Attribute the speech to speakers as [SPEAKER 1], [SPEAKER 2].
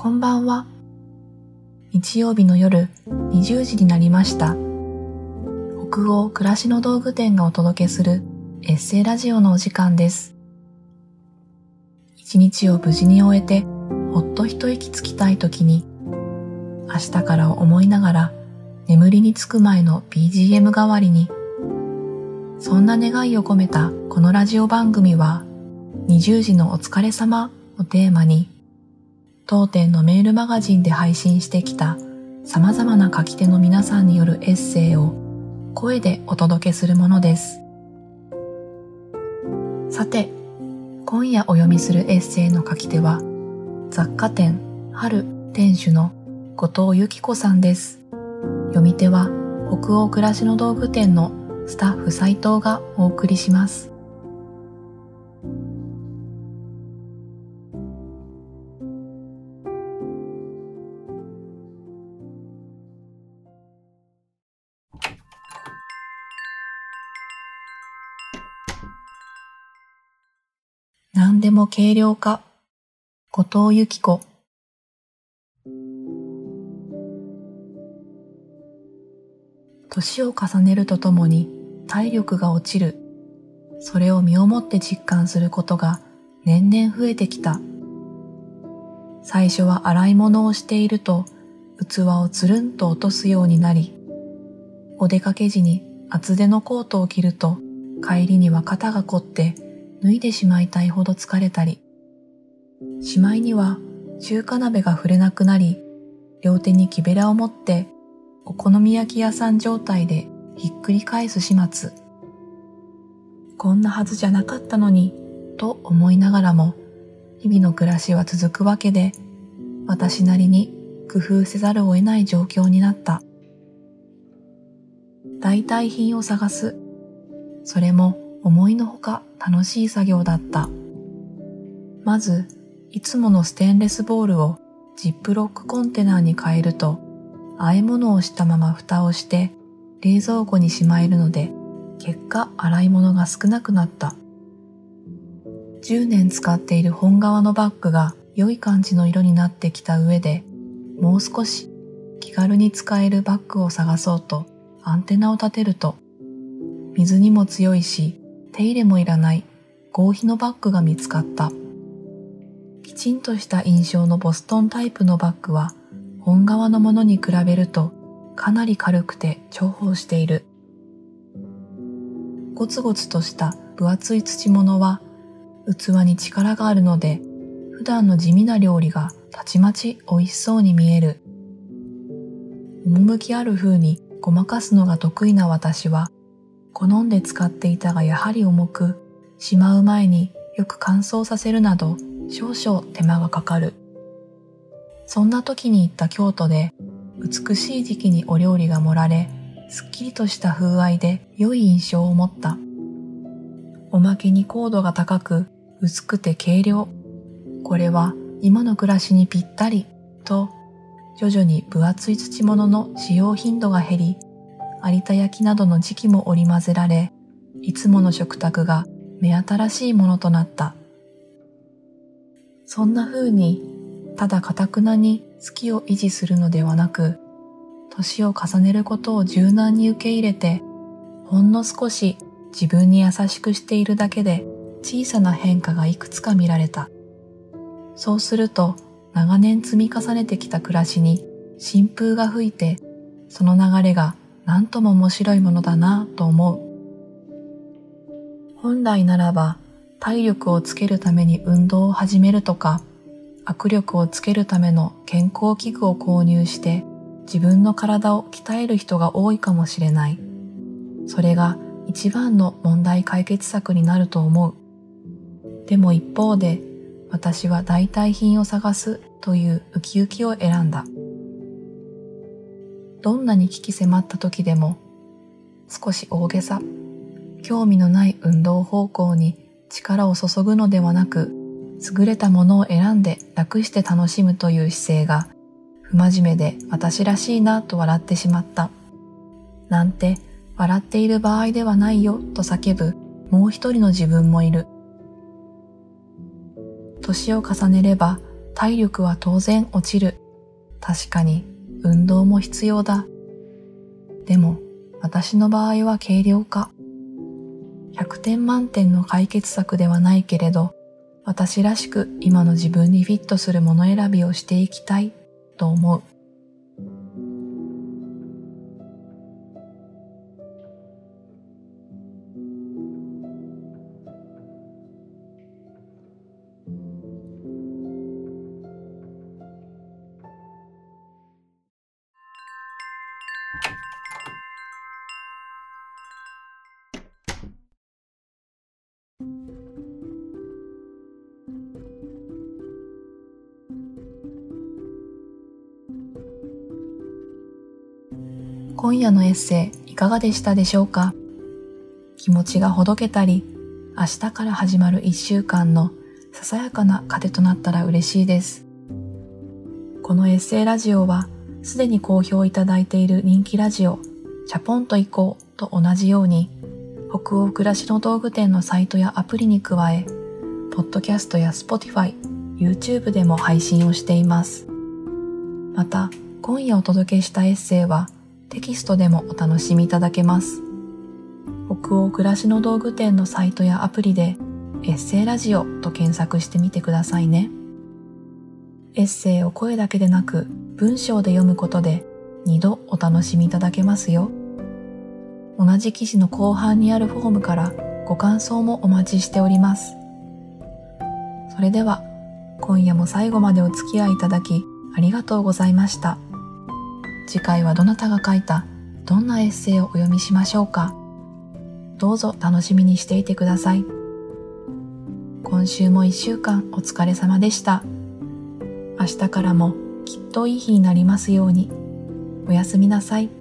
[SPEAKER 1] こんばんは。日曜日の夜20時になりました。北欧暮らしの道具店がお届けするエッセイラジオのお時間です。一日を無事に終えてほっと一息つきたい時に明日から思いながら眠りにつく前の BGM 代わりにそんな願いを込めたこのラジオ番組は20時のお疲れ様をテーマに当店のメールマガジンで配信してきた様々な書き手の皆さんによるエッセイを声でお届けするものです。さて、今夜お読みするエッセイの書き手は雑貨店春店主の後藤由紀子さんです。読み手は北欧暮らしの道具店のスタッフ斉藤がお送りします。何でも軽量化、後藤由紀子。年を重ねるとともに体力が落ちる。それを身をもって実感することが年々増えてきた。最初は洗い物をしていると器をつるんと落とすようになり、お出かけ時に厚手のコートを着ると帰りには肩が凝って脱いでしまいたいほど疲れたり、しまいには中華鍋が触れなくなり、両手に木べらを持ってお好み焼き屋さん状態でひっくり返す始末。こんなはずじゃなかったのに、と思いながらも、日々の暮らしは続くわけで、私なりに工夫せざるを得ない状況になった。代替品を探す。それも思いのほか楽しい作業だった。まず、いつものステンレスボールをジップロックコンテナに変えると、和え物をしたまま蓋をして冷蔵庫にしまえるので、結果洗い物が少なくなった。10年使っている本革のバッグが良い感じの色になってきた上で、もう少し気軽に使えるバッグを探そうとアンテナを立てると、水にも強いし手入れもいらない合皮のバッグが見つかった。きちんとした印象のボストンタイプのバッグは本革のものに比べるとかなり軽くて重宝している。ゴツゴツとした分厚い土物は器に力があるので普段の地味な料理がたちまち美味しそうに見える。趣ある風にごまかすのが得意な私は好んで使っていたがやはり重く、しまう前によく乾燥させるなど少々手間がかかる。そんな時に行った京都で美しい時期にお料理が盛られ、すっきりとした風合いで良い印象を持った。おまけに高度が高く、薄くて軽量。これは今の暮らしにぴったりと、徐々に分厚い土物の使用頻度が減り、有田焼などの時期も織り交ぜられ、いつもの食卓が目新しいものとなった。そんな風に、ただ堅くなに好きを維持するのではなく、年を重ねることを柔軟に受け入れて、ほんの少し自分に優しくしているだけで小さな変化がいくつか見られた。そうすると長年積み重ねてきた暮らしに新風が吹いて、その流れが何とも面白いものだなと思う。本来ならば体力をつけるために運動を始めるとか、握力をつけるための健康器具を購入して自分の体を鍛える人が多いかもしれない。それが一番の問題解決策になると思う。でも一方で私は代替品を探すというウキウキを選んだ。どんなに危機迫った時でも少し大げさ、興味のない運動方向に力を注ぐのではなく、優れたものを選んで楽して楽しむという姿勢が、不真面目で私らしいなと笑ってしまった。なんて、笑っている場合ではないよと叫ぶもう一人の自分もいる。年を重ねれば体力は当然落ちる。確かに運動も必要だ。でも私の場合は軽量化。100点満点の解決策ではないけれど、私らしく今の自分にフィットするもの選びをしていきたいと思う。今夜のエッセイいかがでしたでしょうか？気持ちがほどけたり、明日から始まる一週間のささやかな糧となったら嬉しいです。このエッセイラジオは、すでに好評いただいている人気ラジオ、チャポンと行こうと同じように、北欧暮らしの道具店のサイトやアプリに加え、ポッドキャストや Spotify、YouTube でも配信をしています。また、今夜お届けしたエッセイは、テキストでもお楽しみいただけます。北欧暮らしの道具店のサイトやアプリでエッセイラジオと検索してみてくださいね。エッセイを声だけでなく文章で読むことで2度お楽しみいただけますよ。同じ記事の後半にあるフォームからご感想もお待ちしております。それでは今夜も最後までお付き合いいただきありがとうございました。次回はどなたが書いたどんなエッセイをお読みしましょうか。どうぞ楽しみにしていてください。今週も1週間お疲れ様でした。明日からもきっといい日になりますように。おやすみなさい。